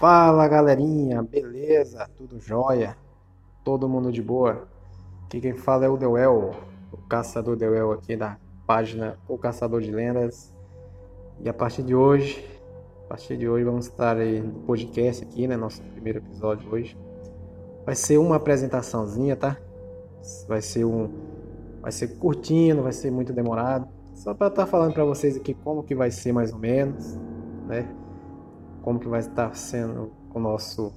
Fala galerinha, beleza? Tudo jóia? Todo mundo de boa? Aqui quem fala é o Deuel, o caçador Deuel aqui da página O Caçador de Lendas. E a partir de hoje, a partir de hoje vamos estar aí no podcast aqui, né? Nosso primeiro episódio hoje. Vai ser uma apresentaçãozinha, tá? Vai ser um, vai ser curtinho, não vai ser muito demorado. Só para estar tá falando para vocês aqui como que vai ser mais ou menos, né? Como que vai estar sendo o nosso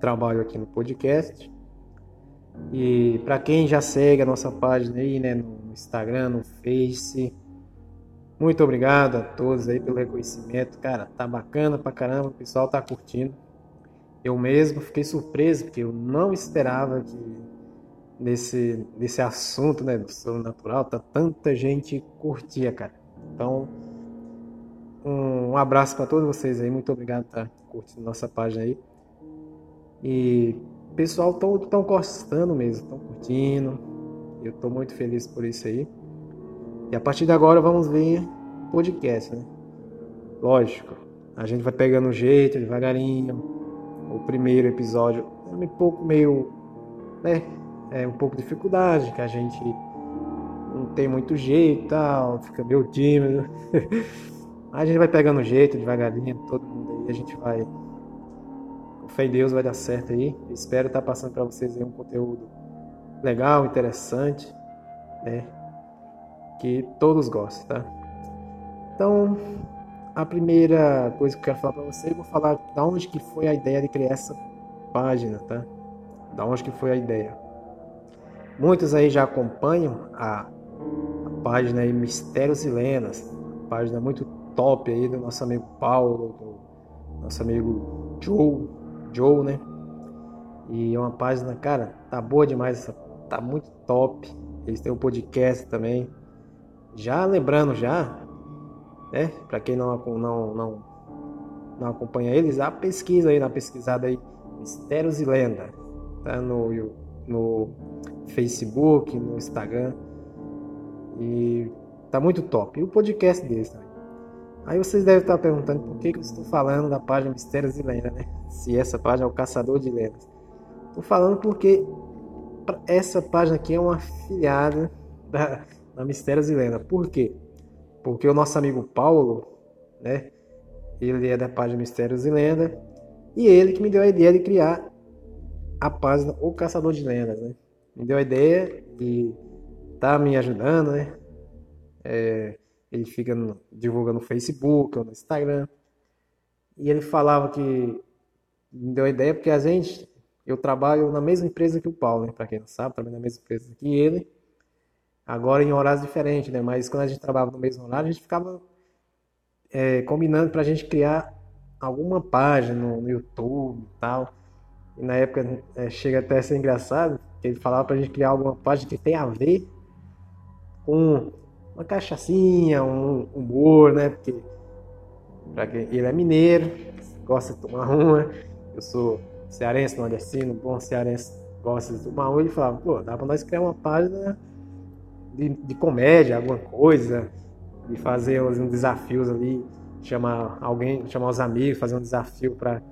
trabalho aqui no podcast. E para quem já segue a nossa página aí, né, no Instagram, no Face, muito obrigado a todos aí pelo reconhecimento. Cara, tá bacana pra caramba, o pessoal tá curtindo. Eu mesmo fiquei surpreso porque eu não esperava que nesse nesse assunto, né, do sobrenatural, tá tanta gente curtia, cara. Então, um, abraço para todos vocês aí. Muito obrigado por estar curtindo nossa página aí. E pessoal estão tão gostando mesmo, estão curtindo. Eu estou muito feliz por isso aí. E a partir de agora vamos ver podcast, né? Lógico, a gente vai pegando o jeito, devagarinho. O primeiro episódio é um pouco meio, né? É um pouco de dificuldade, que a gente não tem muito jeito tal, fica meio tímido. Aí a gente vai pegando jeito, devagarinho, todo mundo aí, a gente vai. Com fé em Deus vai dar certo aí. espero estar passando para vocês aí um conteúdo legal, interessante, né? Que todos gostem, tá? Então, a primeira coisa que eu quero falar para vocês, eu vou falar da onde que foi a ideia de criar essa página, tá? Da onde que foi a ideia. Muitos aí já acompanham a, a página aí Mistérios e Lendas, página muito top aí do nosso amigo Paulo, do nosso amigo Joe, Joe, né? E é uma página, cara, tá boa demais, tá muito top. Eles têm um podcast também. Já lembrando já, né? Para quem não, não, não, não acompanha eles, a pesquisa aí, na pesquisada aí, Mistérios e Lenda, tá no, no Facebook, no Instagram. E tá muito top. E o podcast deles também. Aí vocês devem estar perguntando por que, eu estou falando da página Mistérios e Lendas, né? Se essa página é o Caçador de Lendas. Estou falando porque essa página aqui é uma afiliada da, da Mistérios e Lendas. Por quê? Porque o nosso amigo Paulo, né? Ele é da página Mistérios e Lendas. E ele que me deu a ideia de criar a página O Caçador de Lendas, né? Me deu a ideia e tá me ajudando, né? É, ele fica no, divulgando no Facebook ou no Instagram. E ele falava que me deu a ideia porque a gente, eu trabalho na mesma empresa que o Paulo, né? Para quem não sabe, trabalho na mesma empresa que ele. Agora em horários diferentes, né? Mas quando a gente trabalhava no mesmo horário, a gente ficava é, combinando para a gente criar alguma página no, no, YouTube e tal. E na época é, chega até a ser engraçado, que ele falava para a gente criar alguma página que tem a ver com uma cachaçinha, um humor, né? Porque ele é mineiro, gosta de tomar uma. Eu sou cearense, nordestino, bom cearense, gosta de tomar uma. Ele falava, pô, dá pra nós criar uma página de, de comédia, alguma coisa, de fazer uns desafios ali, chamar alguém, chamar os amigos, fazer um desafio para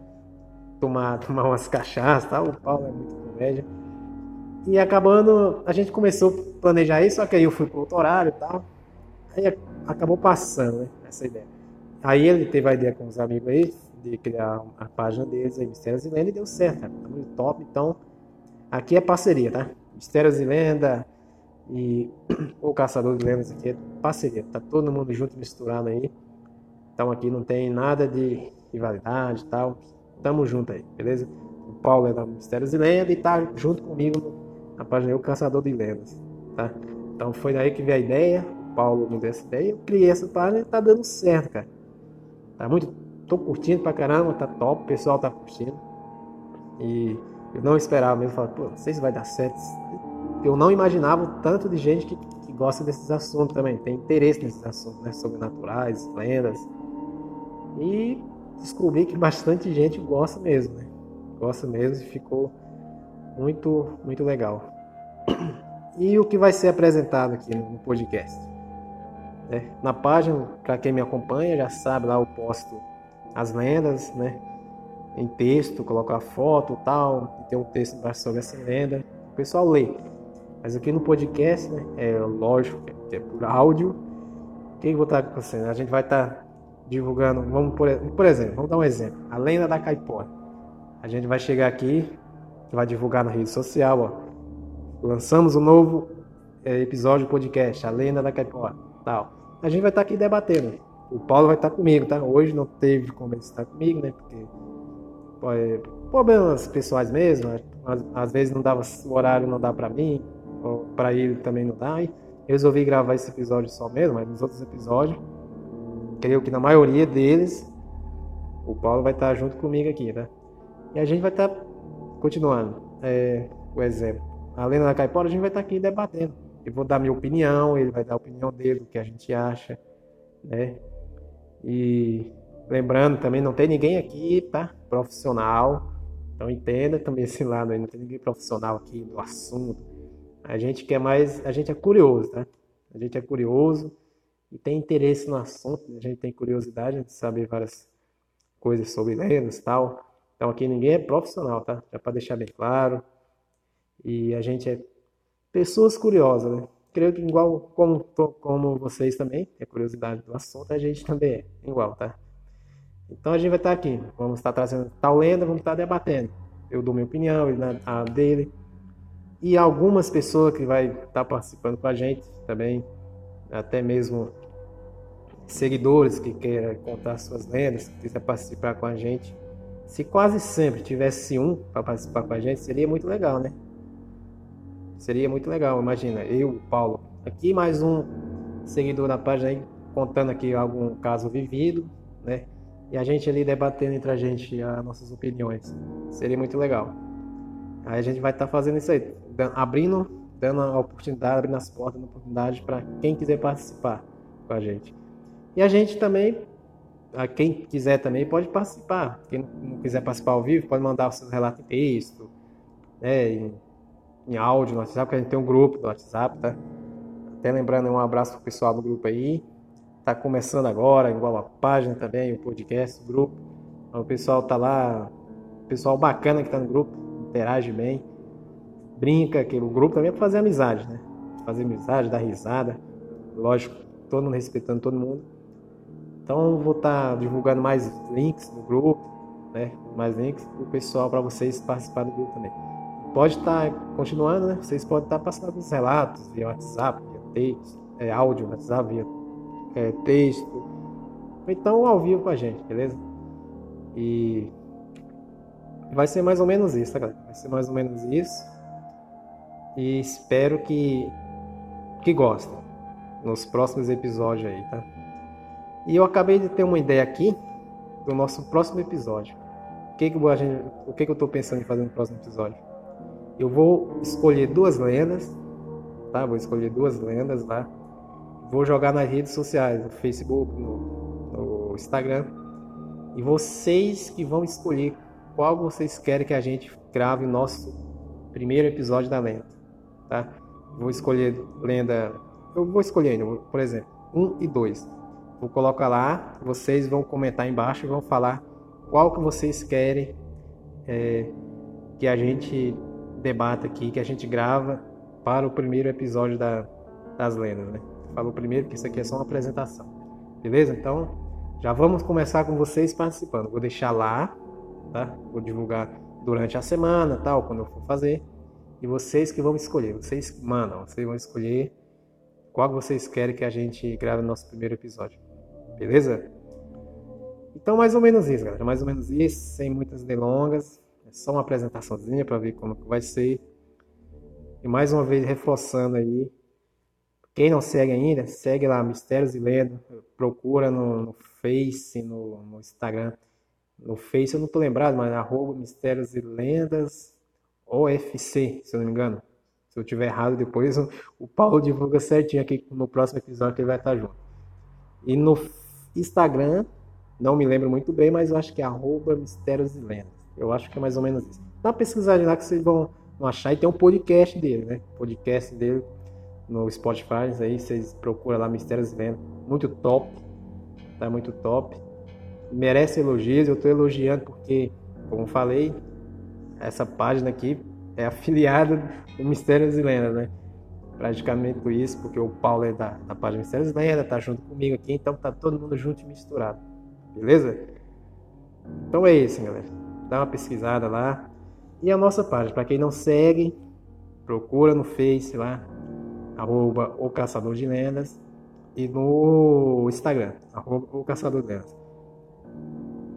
tomar, tomar umas cachaças, tal. O Paulo é muito comédia. E acabando, a gente começou a planejar isso, só que aí eu fui pro outro horário e tal. Aí acabou passando, né? Essa ideia. Aí ele teve a ideia com os amigos aí de criar a página deles aí, Mistérios e Lenda, e deu certo. Tá muito top. Então, aqui é parceria, tá? Mistérios e Lenda e o Caçador de Lendas aqui é parceria. Tá todo mundo junto, misturado aí. Então aqui não tem nada de rivalidade e tal. Tamo junto aí, beleza? O Paulo é da Mistérios e Lenda e tá junto comigo na página O Caçador de Lendas, tá? Então foi daí que veio a ideia. Paulo me deu essa ideia, eu criei essa página e tá dando certo, cara. Tá muito. tô curtindo pra caramba, tá top, o pessoal tá curtindo. E eu não esperava mesmo, falar, pô, não sei se vai dar certo. Eu não imaginava o tanto de gente que, que gosta desses assuntos também, tem interesse nesses assuntos, né? Sobrenaturais, lendas. E descobri que bastante gente gosta mesmo, né? Gosta mesmo e ficou muito, muito legal. E o que vai ser apresentado aqui no podcast? Né? Na página, para quem me acompanha, já sabe, lá eu posto as lendas, né? em texto, colocar foto tal, ter um texto sobre essa lenda. O pessoal lê. Mas aqui no podcast, né, é lógico que é por áudio. O que eu vou estar acontecendo? A gente vai estar divulgando, vamos por, por exemplo, vamos dar um exemplo. A lenda da caipora. A gente vai chegar aqui, vai divulgar na rede social, ó. Lançamos um novo é, episódio do podcast, a lenda da caipora, tal. A gente vai estar aqui debatendo. O Paulo vai estar comigo, tá? Hoje não teve como ele estar comigo, né? Porque é, problemas pessoais mesmo, às, às vezes não dava o horário não dá para mim, para ele também não dá. E resolvi gravar esse episódio só mesmo, mas nos outros episódios, creio que na maioria deles, o Paulo vai estar junto comigo aqui, né? E a gente vai estar continuando é, o exemplo. Além da Caipora, a gente vai estar aqui debatendo. Eu vou dar minha opinião, ele vai dar a opinião dele, o que a gente acha, né? E lembrando também, não tem ninguém aqui, tá? Profissional. Então entenda também esse lado aí, não tem ninguém profissional aqui do assunto a gente quer mais, a gente é curioso, tá? A gente é curioso e tem interesse no assunto, a gente tem curiosidade de saber várias coisas sobre lendas e tal. Então aqui ninguém é profissional, tá? Já para deixar bem claro. E a gente é pessoas curiosas, né? Creio que igual como, como vocês também, tem curiosidade do assunto, a gente também é igual, tá? Então a gente vai estar aqui, vamos estar trazendo tal lenda, vamos estar debatendo. Eu dou minha opinião, ele a dele e algumas pessoas que vai estar tá participando com a gente também, até mesmo seguidores que queiram contar suas lendas, que quiser participar com a gente. Se quase sempre tivesse um para participar com a gente, seria muito legal, né? Seria muito legal, imagina, eu, Paulo, aqui mais um seguidor da página aí, contando aqui algum caso vivido, né? E a gente ali debatendo entre a gente as nossas opiniões. Seria muito legal. Aí a gente vai estar tá fazendo isso aí, abrindo, dando a oportunidade, abrindo as portas, dando oportunidade para quem quiser participar com a gente. E a gente também, a quem quiser também pode participar. Quem não quiser participar ao vivo, pode mandar o seu relato em texto, né, em, em áudio no WhatsApp, porque a gente tem um grupo do WhatsApp, tá? Até lembrando, um abraço pro pessoal do grupo aí. Tá começando agora, igual a página também, o podcast, o grupo. Então, o pessoal tá lá, pessoal bacana que tá no grupo interage bem, brinca, que o grupo também é para fazer amizade, né? Fazer amizade, dar risada, lógico, todo mundo respeitando todo mundo. Então vou estar tá divulgando mais links no grupo, né? Mais links para o pessoal para vocês participarem do grupo também. Pode estar tá continuando, né? Vocês podem estar tá passando os relatos via WhatsApp, via texto, é, áudio, WhatsApp, via é, texto, então ao vivo com a gente, beleza? E Vai ser mais ou menos isso, tá, galera? Vai ser mais ou menos isso. E espero que, que gostem nos próximos episódios aí, tá? E eu acabei de ter uma ideia aqui do nosso próximo episódio. O que, que, a gente, o que, que eu estou pensando em fazer no próximo episódio? Eu vou escolher duas lendas, tá? Vou escolher duas lendas lá. Vou jogar nas redes sociais, no Facebook, no, no Instagram. E vocês que vão escolher qual vocês querem que a gente grave o nosso primeiro episódio da lenda, tá? Vou escolher lenda, eu vou escolher, por exemplo, um e dois. Vou colocar lá, vocês vão comentar embaixo e vão falar qual que vocês querem é, que a gente debata aqui, que a gente grava para o primeiro episódio da, das lendas, né? Falou primeiro que isso aqui é só uma apresentação, beleza? Então já vamos começar com vocês participando. Vou deixar lá tá? Vou divulgar durante a semana, tal, quando eu for fazer. E vocês que vão escolher, vocês mandam, vocês vão escolher qual vocês querem que a gente grave no nosso primeiro episódio. Beleza? Então, mais ou menos isso, galera. Mais ou menos isso, sem muitas delongas. É só uma apresentaçãozinha para ver como que vai ser. E mais uma vez reforçando aí. Quem não segue ainda, segue lá Mistérios e Lendas. Procura no, no Face, no, no Instagram no Face, eu não tô lembrado, mas arroba Mistérios e Lendas OFC, se eu não me engano. Se eu tiver errado, depois o Paulo divulga certinho aqui no próximo episódio que ele vai estar junto. E no Instagram, não me lembro muito bem, mas eu acho que é arroba Mistérios e Lendas. Eu acho que é mais ou menos isso. Dá uma pesquisadinha lá que vocês vão, vão achar. E tem um podcast dele, né? Podcast dele no Spotify. Aí vocês procuram lá Mistérios Lendas. Muito top. Tá muito top merece elogios. Eu estou elogiando porque como falei, essa página aqui é afiliada do Mistérios e Lendas, né? Praticamente por isso, porque o Paulo é da, da página Mistérios e Lendas, tá junto comigo aqui, então tá todo mundo junto e misturado. Beleza? Então é isso, galera. Dá uma pesquisada lá. E a nossa página, para quem não segue, procura no Face lá, arroba o Caçador de Lendas, e no Instagram, arroba o Caçador de Lendas.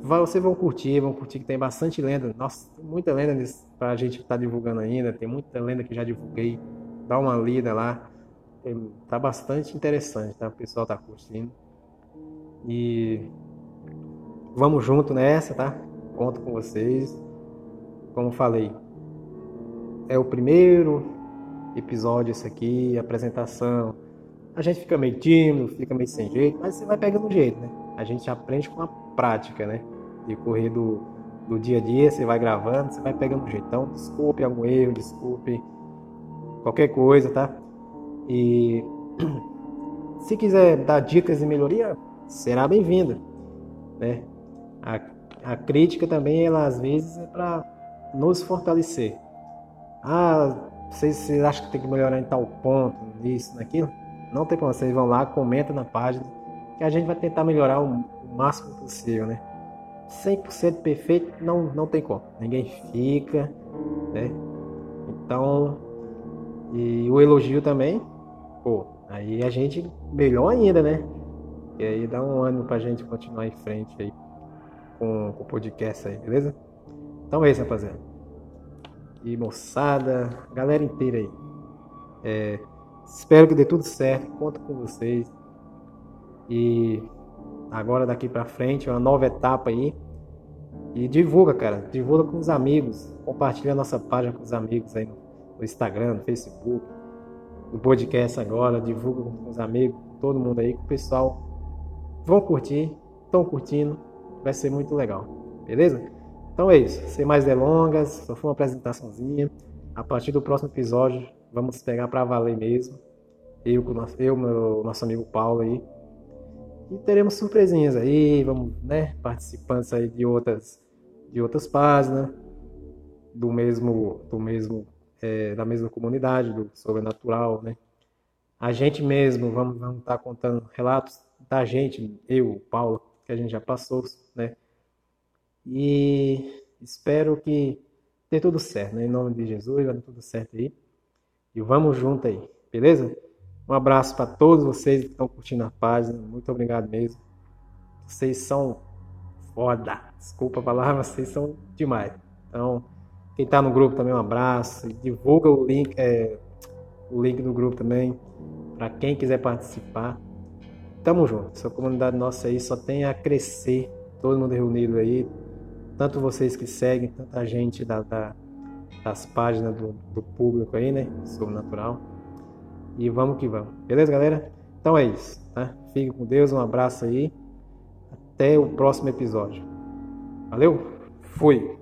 Vocês vão curtir, vão curtir que tem bastante lenda. Nossa, muita lenda pra gente estar tá divulgando ainda. Tem muita lenda que já divulguei. Dá uma lida lá. Tá bastante interessante, tá? O pessoal tá curtindo. E vamos junto nessa, tá? Conto com vocês. Como falei, é o primeiro episódio esse aqui, apresentação. A gente fica meio tímido, fica meio sem jeito, mas você vai pegando o jeito, né? A gente aprende com a prática, né? Decorrer do, do dia a dia, você vai gravando, você vai pegando o jeito. Então, desculpe algum erro, desculpe qualquer coisa, tá? E se quiser dar dicas de melhoria, será bem-vinda, né? A crítica também, ela às vezes é para nos fortalecer. Ah, vocês, vocês acham que tem que melhorar em tal ponto, nisso, naquilo? Não tem problema, vocês vão lá, comenta na página, que a gente vai tentar melhorar o, o máximo possível, né? 100% perfeito não, não tem como, ninguém fica, né? Então, e o elogio também, pô, aí a gente melhor ainda, né? E aí dá um ânimo pra gente continuar em frente aí com, com o podcast aí, beleza? Então é isso, rapaziada. E moçada, galera inteira aí. É, espero que dê tudo certo, conto com vocês. E agora daqui pra frente, uma nova etapa aí. E divulga, cara. Divulga com os amigos. Compartilha a nossa página com os amigos aí no Instagram, no Facebook, no podcast agora. Divulga com os amigos, todo mundo aí, que o pessoal vão curtir, estão curtindo. Vai ser muito legal. Beleza? Então é isso. Sem mais delongas, só foi uma apresentaçãozinha. A partir do próximo episódio, vamos pegar para valer mesmo. Eu, eu meu nosso amigo Paulo aí. E teremos surpresinhas aí, vamos, né, participantes aí de outras de outras páginas do mesmo do mesmo é, da mesma comunidade do sobrenatural, né? A gente mesmo vamos vamos estar tá contando relatos da gente, eu, Paulo, que a gente já passou, né? E espero que dê tudo certo, né? Em nome de Jesus, vai dar tudo certo aí. E vamos junto aí, beleza? Um abraço para todos vocês que estão curtindo a página. Muito obrigado mesmo. Vocês são foda. Desculpa a palavra, vocês são demais. Então, quem está no grupo também, um abraço. Divulga o link, é, o link do grupo também. Para quem quiser participar. Tamo junto. Essa comunidade nossa aí só tem a crescer. Todo mundo reunido aí. Tanto vocês que seguem, tanta gente da, da das páginas do, do público aí, né? Sobrenatural. E vamos que vamos. Beleza, galera? Então é isso, tá? Fique com Deus, um abraço aí. Até o próximo episódio. Valeu? Fui!